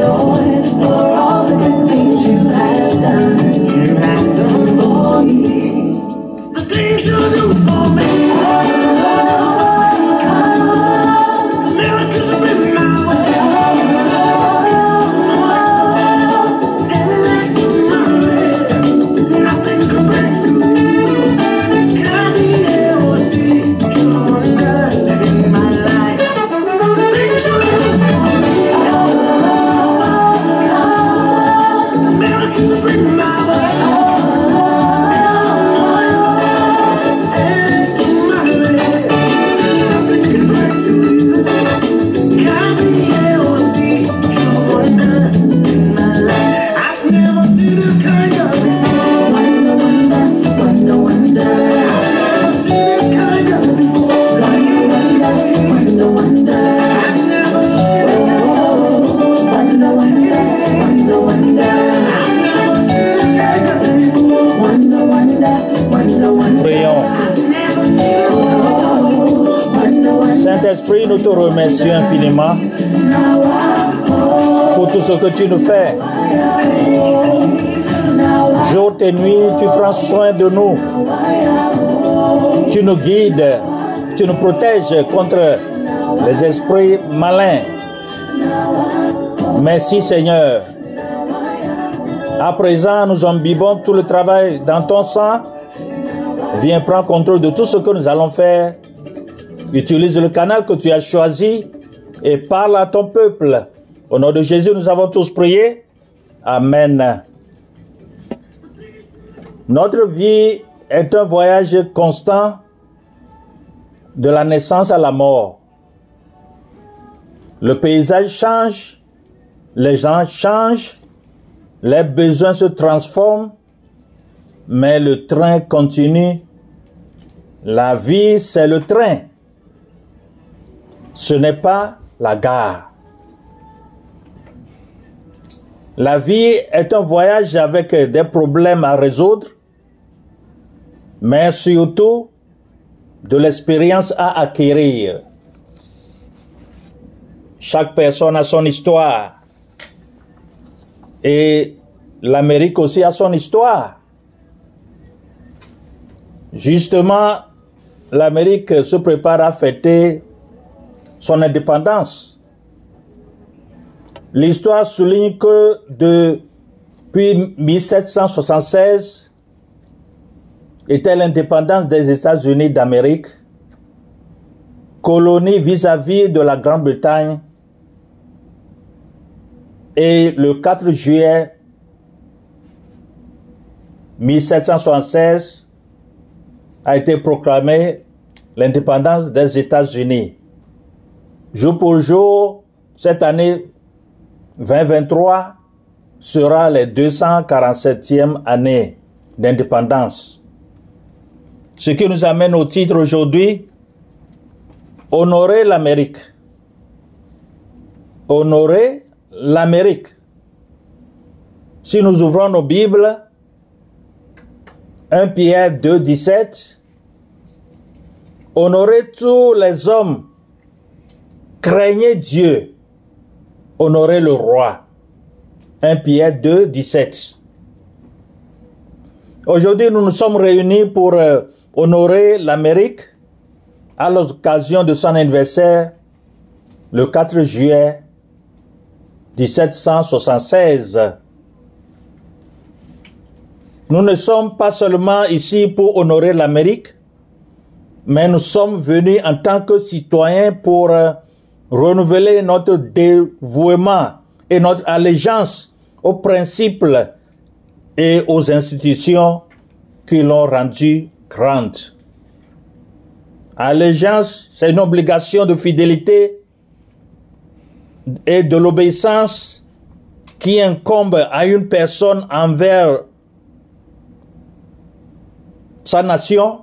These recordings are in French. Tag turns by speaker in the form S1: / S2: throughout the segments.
S1: Lord, for que tu nous fais. Jour et nuit, tu prends soin de nous. Tu nous guides, tu nous protèges contre les esprits malins. Merci Seigneur. À présent, nous imbibons tout le travail dans ton sang. Viens prendre contrôle de tout ce que nous allons faire. Utilise le canal que tu as choisi et parle à ton peuple. Au nom de Jésus, nous avons tous prié. Amen. Notre vie est un voyage constant de la naissance à la mort. Le paysage change, les gens changent, les besoins se transforment, mais le train continue. La vie, c'est le train. Ce n'est pas la gare. La vie est un voyage avec des problèmes à résoudre, mais surtout de l'expérience à acquérir. Chaque personne a son histoire. Et l'Amérique aussi a son histoire. Justement, l'Amérique se prépare à fêter son indépendance. L'histoire souligne que depuis 1776 était l'indépendance des États-Unis d'Amérique, colonie vis-à-vis de la Grande-Bretagne, et le 4 juillet 1776 a été proclamée l'indépendance des États-Unis. Jour pour jour, cette année 2023 sera la 247e année d'indépendance. Ce qui nous amène au titre aujourd'hui, Honorer l'Amérique. Honorer l'Amérique. Si nous ouvrons nos Bibles, 1 Pierre 2, 17, Honorez tous les hommes, craignez Dieu honorer le roi. 1 Pierre 2, 17. Aujourd'hui, nous nous sommes réunis pour euh, honorer l'Amérique à l'occasion de son anniversaire, le 4 juillet 1776. Nous ne sommes pas seulement ici pour honorer l'Amérique, mais nous sommes venus en tant que citoyens pour euh, renouveler notre dévouement et notre allégeance aux principes et aux institutions qui l'ont rendue grande. Allégeance, c'est une obligation de fidélité et de l'obéissance qui incombe à une personne envers sa nation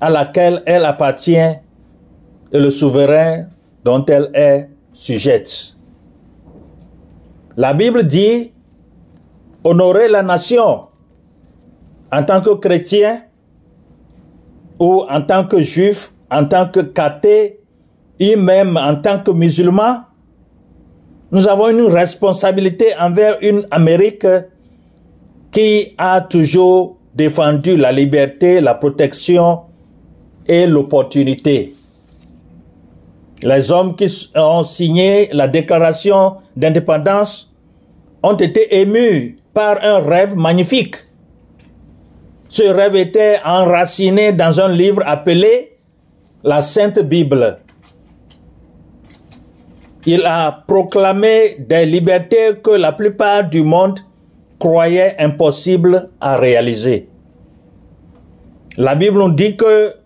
S1: à laquelle elle appartient et le souverain dont elle est sujette. La Bible dit honorer la nation en tant que chrétien ou en tant que juif, en tant que cathé, et même en tant que musulman, nous avons une responsabilité envers une Amérique qui a toujours défendu la liberté, la protection et l'opportunité. Les hommes qui ont signé la déclaration d'indépendance ont été émus par un rêve magnifique. Ce rêve était enraciné dans un livre appelé la Sainte Bible. Il a proclamé des libertés que la plupart du monde croyait impossibles à réaliser. La Bible nous dit que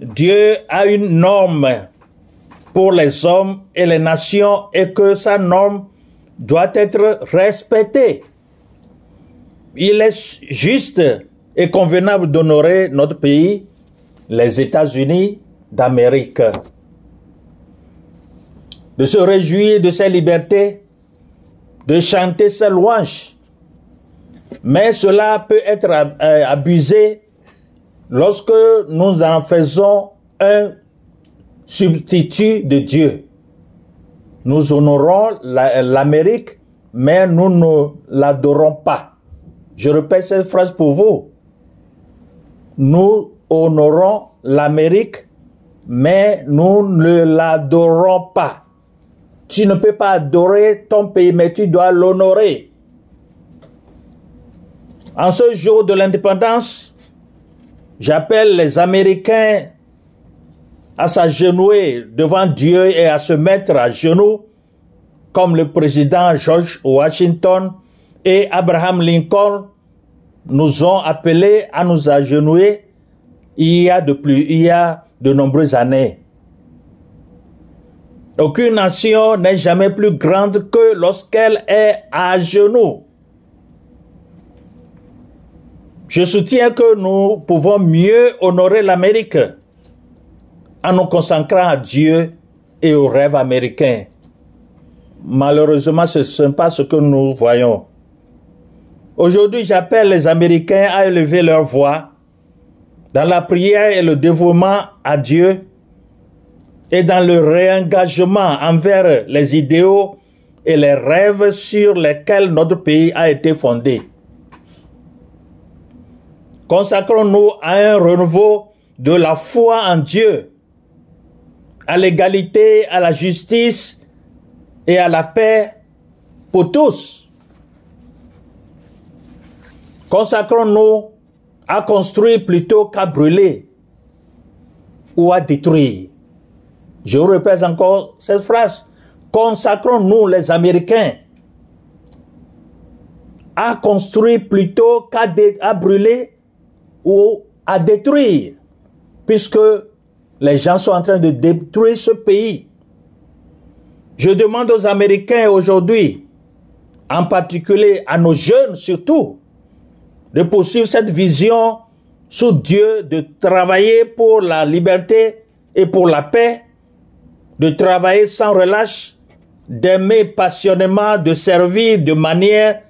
S1: Dieu a une norme pour les hommes et les nations et que sa norme doit être respectée. Il est juste et convenable d'honorer notre pays, les États-Unis d'Amérique, de se réjouir de ses libertés, de chanter ses louanges. Mais cela peut être euh, abusé lorsque nous en faisons un substitut de Dieu. Nous honorons l'Amérique, mais nous ne l'adorons pas. Je répète cette phrase pour vous. Nous honorons l'Amérique, mais nous ne l'adorons pas. Tu ne peux pas adorer ton pays, mais tu dois l'honorer. En ce jour de l'indépendance, j'appelle les Américains à s'agenouiller devant Dieu et à se mettre à genoux comme le président George Washington et Abraham Lincoln nous ont appelés à nous agenouiller il y a de plus, il y a de nombreuses années. Aucune nation n'est jamais plus grande que lorsqu'elle est à genoux. Je soutiens que nous pouvons mieux honorer l'Amérique en nous consacrant à Dieu et au rêve américain. Malheureusement, ce n'est pas ce que nous voyons. Aujourd'hui, j'appelle les Américains à élever leur voix dans la prière et le dévouement à Dieu et dans le réengagement envers les idéaux et les rêves sur lesquels notre pays a été fondé. Consacrons-nous à un renouveau de la foi en Dieu à l'égalité, à la justice et à la paix pour tous. Consacrons-nous à construire plutôt qu'à brûler ou à détruire. Je répète encore cette phrase. Consacrons-nous les Américains à construire plutôt qu'à brûler ou à détruire, puisque les gens sont en train de détruire ce pays. Je demande aux Américains aujourd'hui, en particulier à nos jeunes surtout, de poursuivre cette vision sous Dieu, de travailler pour la liberté et pour la paix, de travailler sans relâche, d'aimer passionnément, de servir de manière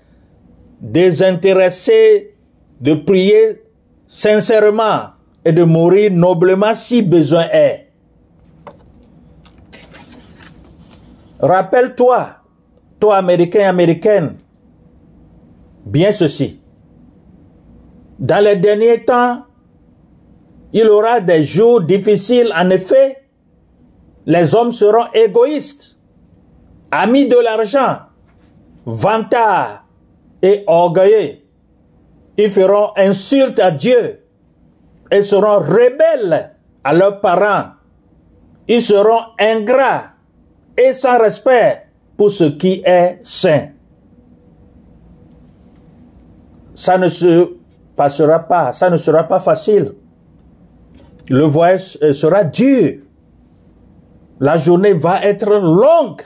S1: désintéressée, de prier sincèrement et de mourir noblement si besoin est. Rappelle-toi, toi Américain, Américaine, bien ceci. Dans les derniers temps, il y aura des jours difficiles, en effet, les hommes seront égoïstes, amis de l'argent, vantards et orgueilleux. Ils feront insulte à Dieu et seront rebelles à leurs parents. Ils seront ingrats et sans respect pour ce qui est saint. Ça ne se passera pas, ça ne sera pas facile. Le voyage euh, sera dur. La journée va être longue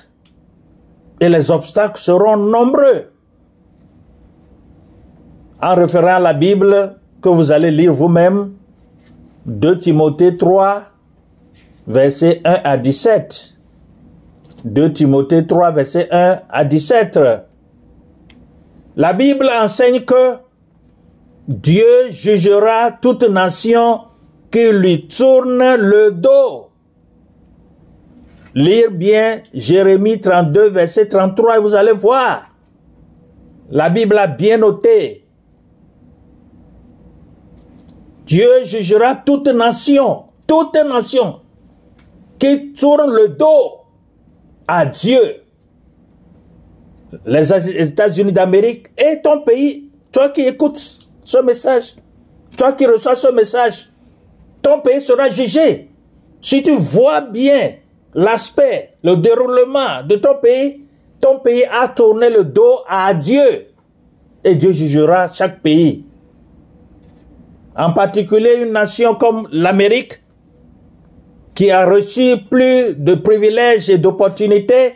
S1: et les obstacles seront nombreux. En référant à la Bible que vous allez lire vous-même, 2 Timothée 3, versets 1 à 17. 2 Timothée 3, verset 1 à 17. La Bible enseigne que Dieu jugera toute nation qui lui tourne le dos. Lire bien Jérémie 32, verset 33 et vous allez voir. La Bible a bien noté. Dieu jugera toute nation, toute nation qui tourne le dos à Dieu. Les États-Unis d'Amérique et ton pays, toi qui écoutes ce message, toi qui reçois ce message, ton pays sera jugé. Si tu vois bien l'aspect, le déroulement de ton pays, ton pays a tourné le dos à Dieu. Et Dieu jugera chaque pays. En particulier une nation comme l'Amérique, qui a reçu plus de privilèges et d'opportunités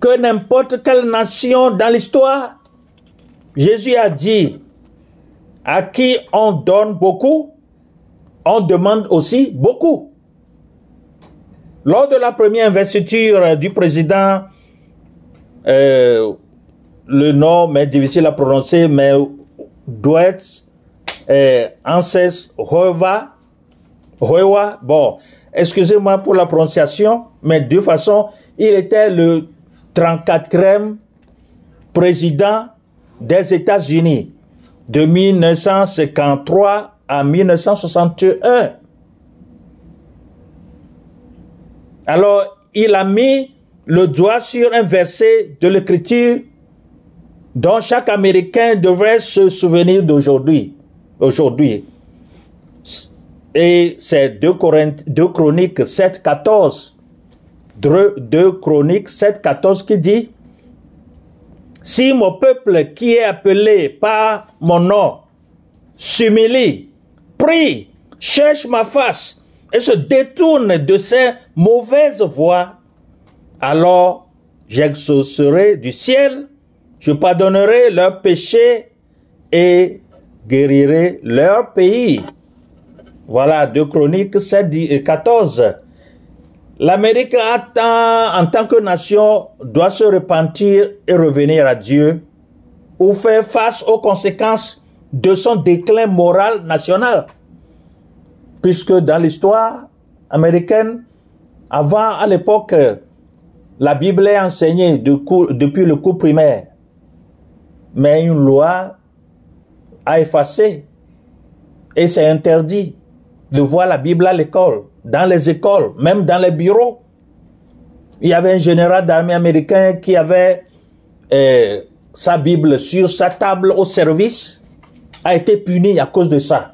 S1: que n'importe quelle nation dans l'histoire. Jésus a dit, à qui on donne beaucoup, on demande aussi beaucoup. Lors de la première investiture du président, euh, le nom est difficile à prononcer, mais Douet euh, Anses Reva, Rewa, bon, excusez-moi pour la prononciation, mais de toute façon, il était le 34e président des États-Unis de 1953 à 1961. Alors, il a mis le doigt sur un verset de l'Écriture dont chaque Américain devrait se souvenir d'aujourd'hui. Aujourd'hui. Et c'est 2, Chroniques 7, 14. 2 Chroniques 7, 14 qui dit, Si mon peuple qui est appelé par mon nom s'humilie, prie, cherche ma face et se détourne de ses mauvaises voies, alors j'exaucerai du ciel, je pardonnerai leurs péchés et guérirai leur pays. Voilà, 2 Chroniques 7 et 14. L'Amérique en tant que nation doit se repentir et revenir à Dieu ou faire face aux conséquences de son déclin moral national. Puisque dans l'histoire américaine, avant, à l'époque, la Bible est enseignée depuis le cours primaire. Mais une loi a effacé et c'est interdit de voir la Bible à l'école, dans les écoles, même dans les bureaux. Il y avait un général d'armée américain qui avait euh, sa Bible sur sa table au service, a été puni à cause de ça.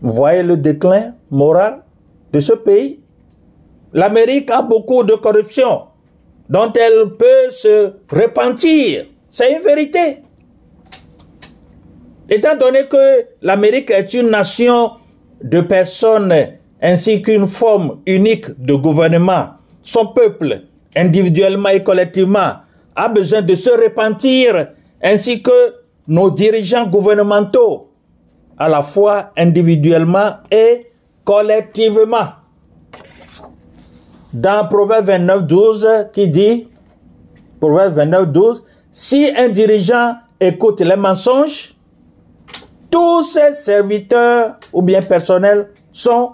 S1: Vous voyez le déclin moral de ce pays? L'Amérique a beaucoup de corruption dont elle peut se repentir. C'est une vérité. Étant donné que l'Amérique est une nation de personnes ainsi qu'une forme unique de gouvernement, son peuple, individuellement et collectivement, a besoin de se repentir, ainsi que nos dirigeants gouvernementaux, à la fois individuellement et collectivement. Dans Proverbe 29, 12, qui dit, Proverbe 29, 12, si un dirigeant écoute les mensonges, tous ces serviteurs ou bien personnels sont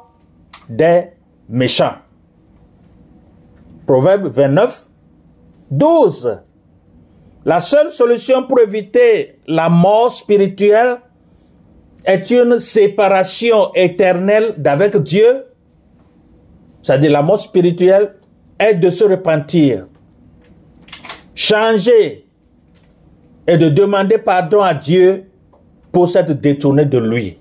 S1: des méchants. Proverbe 29, 12. La seule solution pour éviter la mort spirituelle est une séparation éternelle d'avec Dieu c'est-à-dire la mort spirituelle, est de se repentir, changer et de demander pardon à Dieu pour s'être détourné de lui.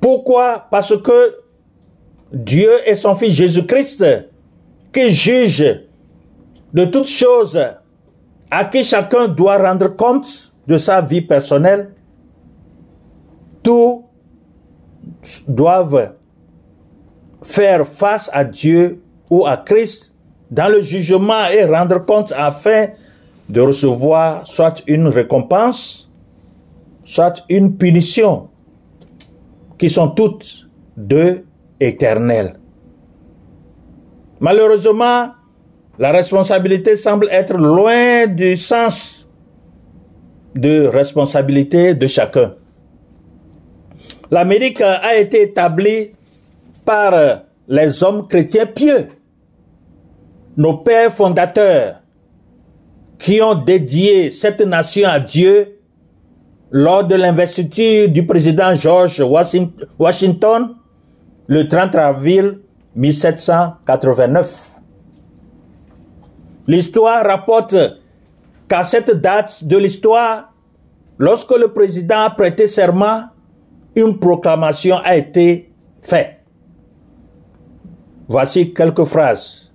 S1: Pourquoi? Parce que Dieu est son Fils Jésus-Christ qui juge de toutes choses à qui chacun doit rendre compte de sa vie personnelle. Tous doivent faire face à Dieu ou à Christ dans le jugement et rendre compte afin de recevoir soit une récompense, soit une punition, qui sont toutes deux éternelles. Malheureusement, la responsabilité semble être loin du sens de responsabilité de chacun. L'Amérique a été établie par les hommes chrétiens pieux, nos pères fondateurs, qui ont dédié cette nation à Dieu lors de l'investiture du président George Washington le 30 avril 1789. L'histoire rapporte qu'à cette date de l'histoire, lorsque le président a prêté serment, une proclamation a été faite. Voici quelques phrases.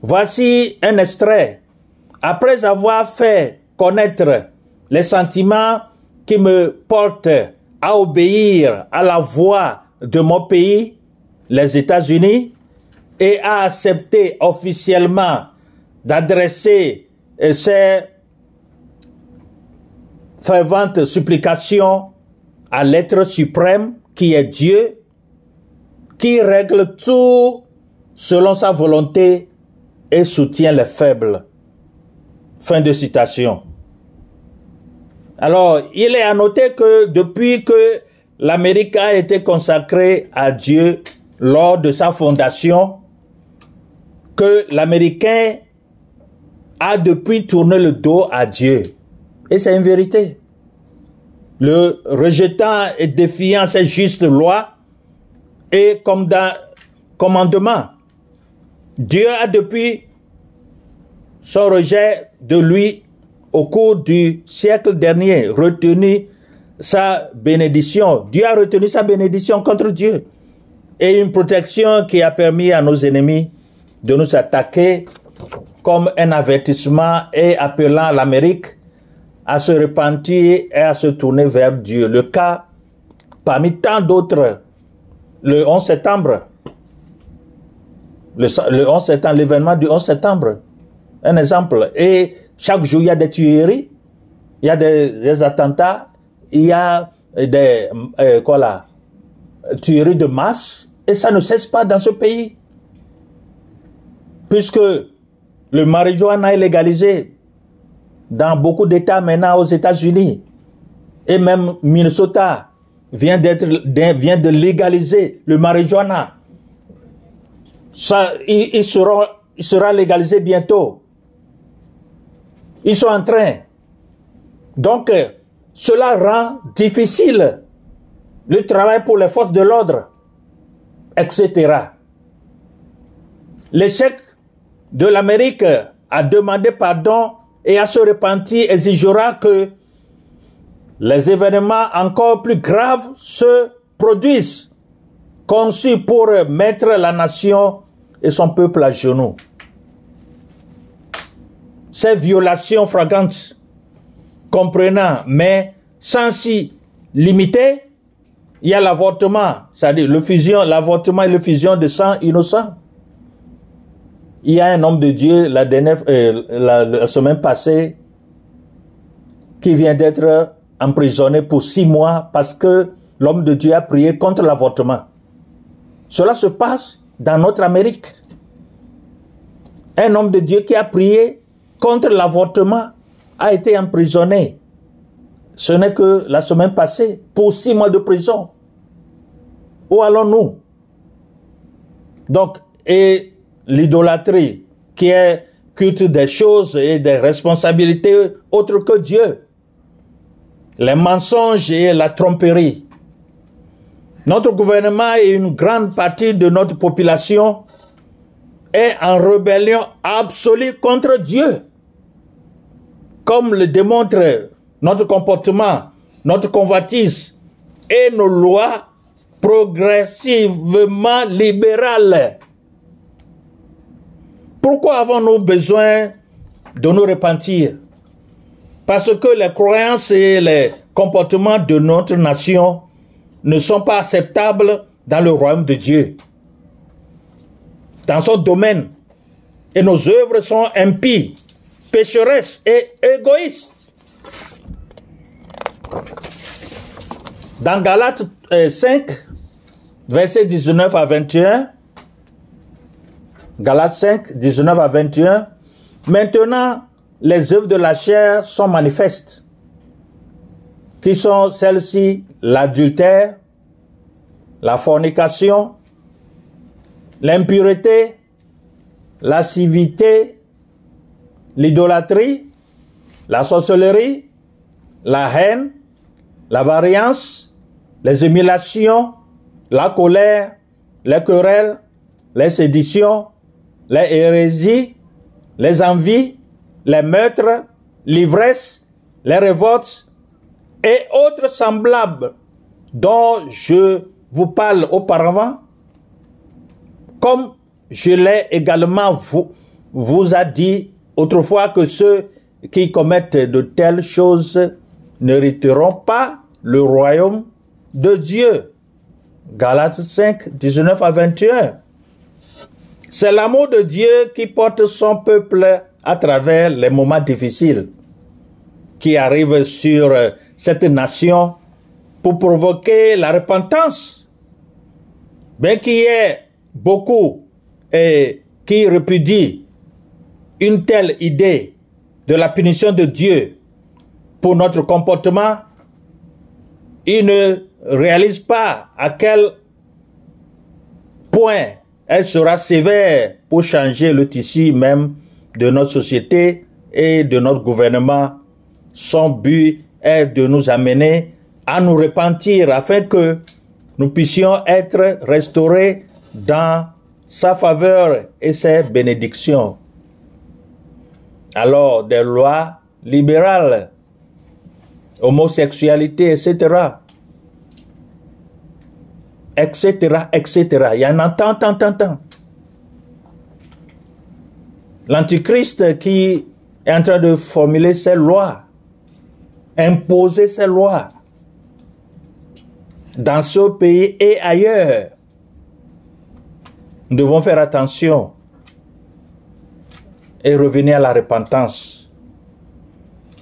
S1: Voici un extrait après avoir fait connaître les sentiments qui me portent à obéir à la voix de mon pays, les États-Unis, et à accepter officiellement d'adresser ces ferventes supplications à l'être suprême qui est Dieu, qui règle tout selon sa volonté et soutient les faibles. Fin de citation. Alors, il est à noter que depuis que l'Amérique a été consacrée à Dieu lors de sa fondation, que l'Américain a depuis tourné le dos à Dieu. Et c'est une vérité. Le rejetant et défiant ces justes lois et comme dans commandement. Dieu a depuis son rejet de lui au cours du siècle dernier retenu sa bénédiction. Dieu a retenu sa bénédiction contre Dieu. Et une protection qui a permis à nos ennemis de nous attaquer comme un avertissement et appelant l'Amérique à se repentir et à se tourner vers Dieu. Le cas, parmi tant d'autres, le 11 septembre, le, le 11 septembre, l'événement du 11 septembre, un exemple. Et chaque jour, il y a des tueries, il y a des, attentats, il y a des euh, quoi là, tueries de masse, et ça ne cesse pas dans ce pays. Puisque le marijuana est légalisé dans beaucoup d'États maintenant aux États-Unis, et même Minnesota vient d'être vient de légaliser le marijuana. Ça, il, sera, il sera légalisé bientôt. Ils sont en train. Donc, euh, cela rend difficile le travail pour les forces de l'ordre, etc. L'échec de l'Amérique à demander pardon et à se repentir exigera que les événements encore plus graves se produisent, conçus pour mettre la nation et son peuple à genoux ces violations flagrantes, comprenant, mais sans s'y limiter, il y a l'avortement, c'est-à-dire le fusion, l'avortement et le fusion de sang innocent. Il y a un homme de Dieu euh, la, semaine passée qui vient d'être emprisonné pour six mois parce que l'homme de Dieu a prié contre l'avortement. Cela se passe dans notre Amérique. Un homme de Dieu qui a prié contre l'avortement a été emprisonné. Ce n'est que la semaine passée pour six mois de prison. Où allons-nous? Donc, et l'idolâtrie qui est culte des choses et des responsabilités autres que Dieu. Les mensonges et la tromperie. Notre gouvernement et une grande partie de notre population est en rébellion absolue contre Dieu. Comme le démontre notre comportement, notre convoitise et nos lois progressivement libérales. Pourquoi avons-nous besoin de nous repentir? Parce que les croyances et les comportements de notre nation ne sont pas acceptables dans le royaume de Dieu. Dans son domaine, et nos œuvres sont impies, pécheresses et égoïstes. Dans Galates 5, versets 19 à 21, Galates 5, 19 à 21, maintenant les œuvres de la chair sont manifestes, qui sont celles-ci, l'adultère, la fornication, l'impureté, la civilité, l'idolâtrie, la sorcellerie, la haine, la variance, les émulations, la colère, les querelles, les séditions, les hérésies, les envies, les meurtres, l'ivresse, les révoltes et autres semblables dont je vous parle auparavant, comme je l'ai également vous, vous a dit autrefois que ceux qui commettent de telles choses n'hériteront pas le royaume de Dieu. Galates 5, 19 à 21. C'est l'amour de Dieu qui porte son peuple à travers les moments difficiles qui arrivent sur cette nation pour provoquer la repentance. Bien qu'il y ait beaucoup et qui répudient une telle idée de la punition de Dieu pour notre comportement, ils ne réalisent pas à quel point elle sera sévère pour changer le tissu même de notre société et de notre gouvernement. Son but est de nous amener à nous repentir afin que nous puissions être restaurés dans sa faveur et ses bénédictions. Alors, des lois libérales, homosexualité, etc., etc., etc. Il y en a tant, tant, tant, tant. L'Antichrist qui est en train de formuler ses lois, imposer ses lois dans ce pays et ailleurs. Nous devons faire attention et revenir à la repentance.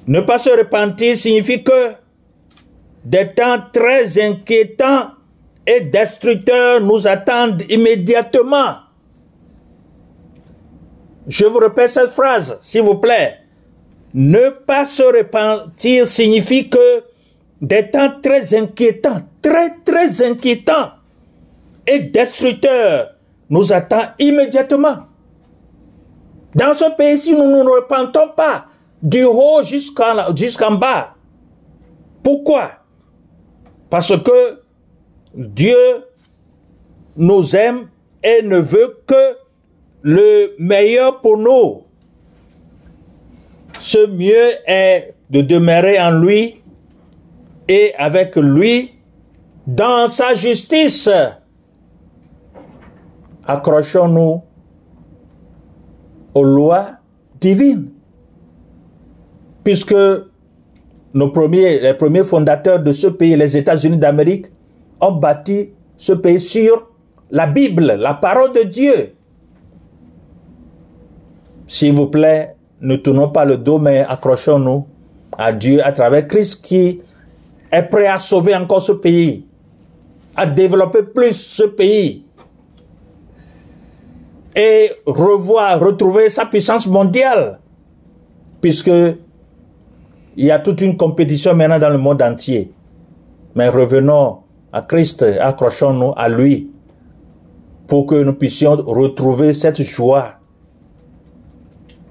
S1: Ne pas se repentir signifie que des temps très inquiétants et destructeurs nous attendent immédiatement. Je vous répète cette phrase, s'il vous plaît. Ne pas se repentir signifie que des temps très inquiétants, très très inquiétants et destructeurs nous attendent immédiatement. Dans ce pays-ci, nous ne nous repentons pas du haut jusqu'en bas. Pourquoi? Parce que Dieu nous aime et ne veut que le meilleur pour nous. Ce mieux est de demeurer en lui et avec lui dans sa justice. Accrochons-nous aux lois divines. Puisque nos premiers, les premiers fondateurs de ce pays, les États-Unis d'Amérique, ont bâti ce pays sur la Bible, la parole de Dieu. S'il vous plaît, ne tournons pas le dos, mais accrochons-nous à Dieu à travers Christ qui est prêt à sauver encore ce pays, à développer plus ce pays et revoir, retrouver sa puissance mondiale, puisque il y a toute une compétition maintenant dans le monde entier. Mais revenons à Christ, accrochons-nous à lui pour que nous puissions retrouver cette joie,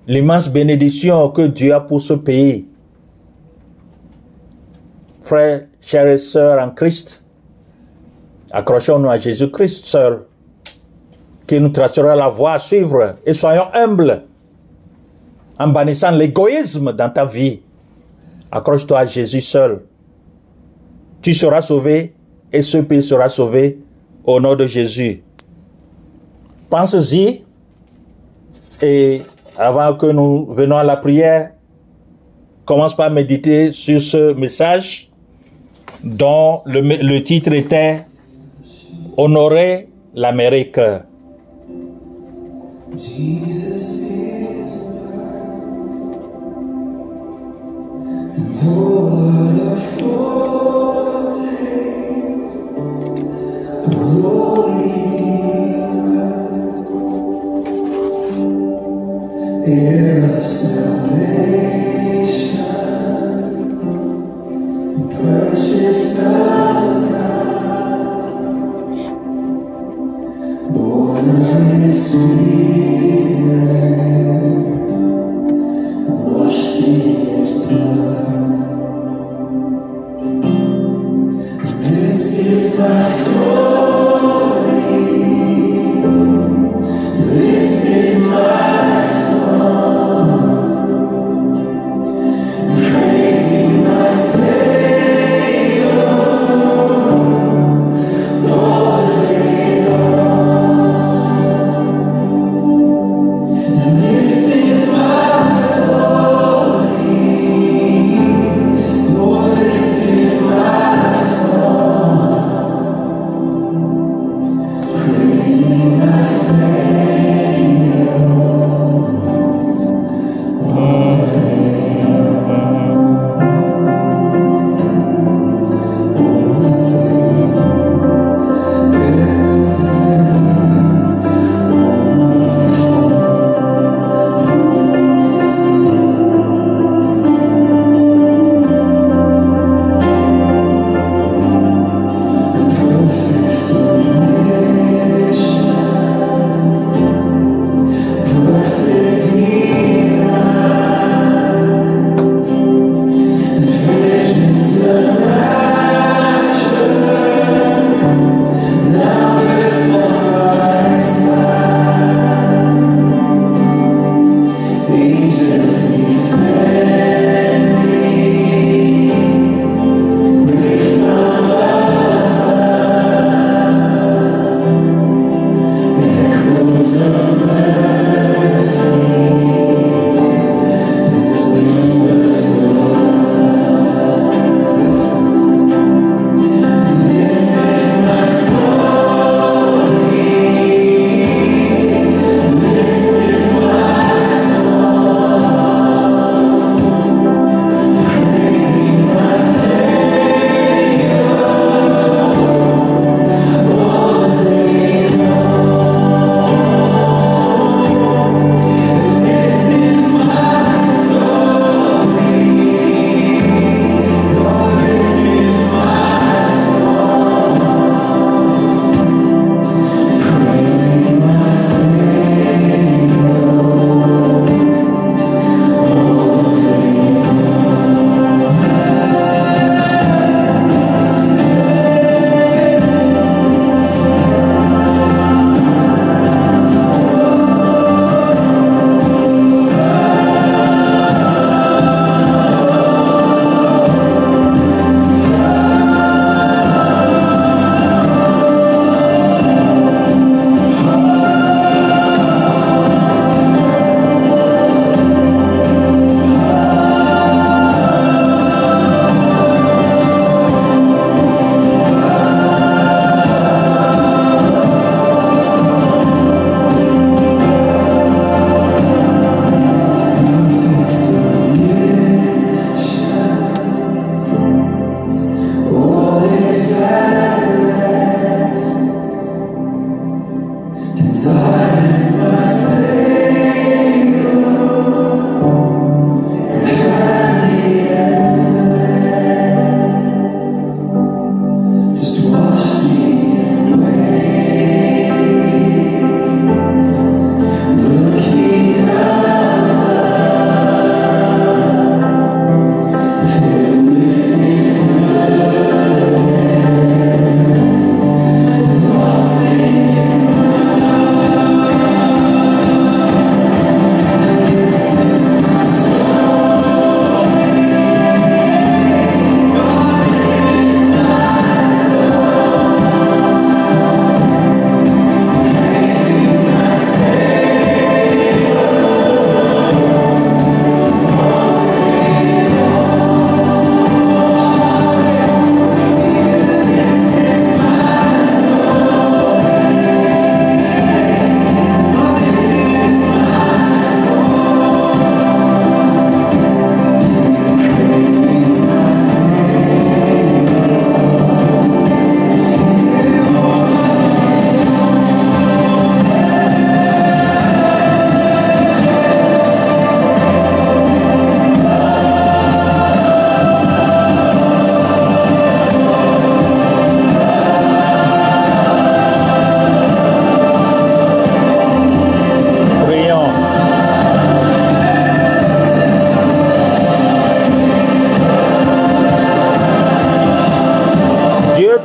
S1: l'immense bénédiction que Dieu a pour ce pays. Frères, chers et sœurs en Christ, Accrochons-nous à Jésus-Christ seul, qui nous tracera la voie à suivre, et soyons humbles en bannissant l'égoïsme dans ta vie. Accroche-toi à Jésus seul. Tu seras sauvé et ce pays sera sauvé au nom de Jésus. Pense-y et avant que nous venons à la prière, commence par méditer sur ce message dont le, le titre était Honorer l'Amérique.
S2: Jesus is and what a foretaste of glory divine, heir of salvation, and purchased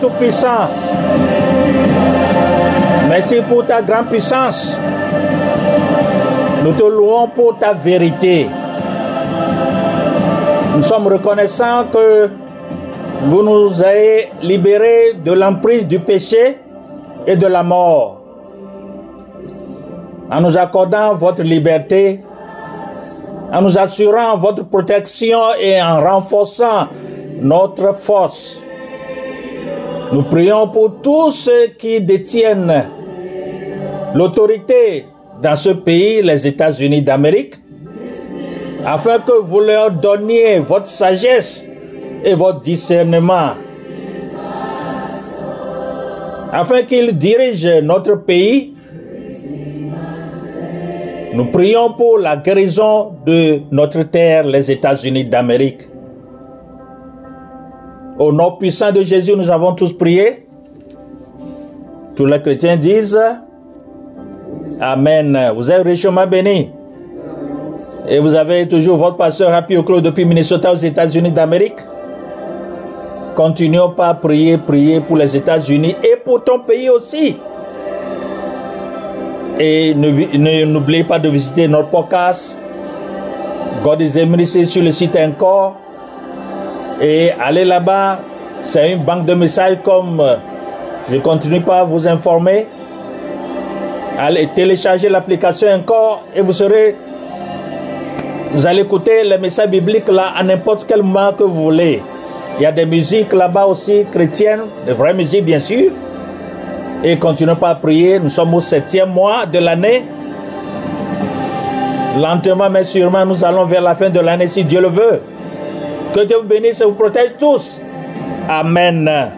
S1: Tout-Puissant. Merci pour ta grande puissance. Nous te louons pour ta vérité. Nous sommes reconnaissants que vous nous avez libérés de l'emprise du péché et de la mort. En nous accordant votre liberté, en nous assurant votre protection et en renforçant notre force. Nous prions pour tous ceux qui détiennent l'autorité dans ce pays, les États-Unis d'Amérique, afin que vous leur donniez votre sagesse et votre discernement, afin qu'ils dirigent notre pays. Nous prions pour la guérison de notre terre, les États-Unis d'Amérique. Au nom puissant de Jésus, nous avons tous prié. Tous les chrétiens disent Amen. Vous êtes richement bénis. Et vous avez toujours votre pasteur Happy Oclo depuis Minnesota aux États-Unis d'Amérique. Continuons par prier, prier pour les États-Unis et pour ton pays aussi. Et n'oubliez pas de visiter notre podcast. God is Eminence sur le site encore. Et allez là-bas. C'est une banque de messages comme euh, je continue pas à vous informer. Allez télécharger l'application encore et vous serez vous allez écouter les messages bibliques là à n'importe quel moment que vous voulez. Il y a des musiques là-bas aussi chrétiennes, de vraies musiques bien sûr. Et continuons pas à prier. Nous sommes au septième mois de l'année. Lentement mais sûrement, nous allons vers la fin de l'année si Dieu le veut. Que Dieu vous bénisse et vous protège tous. Amen.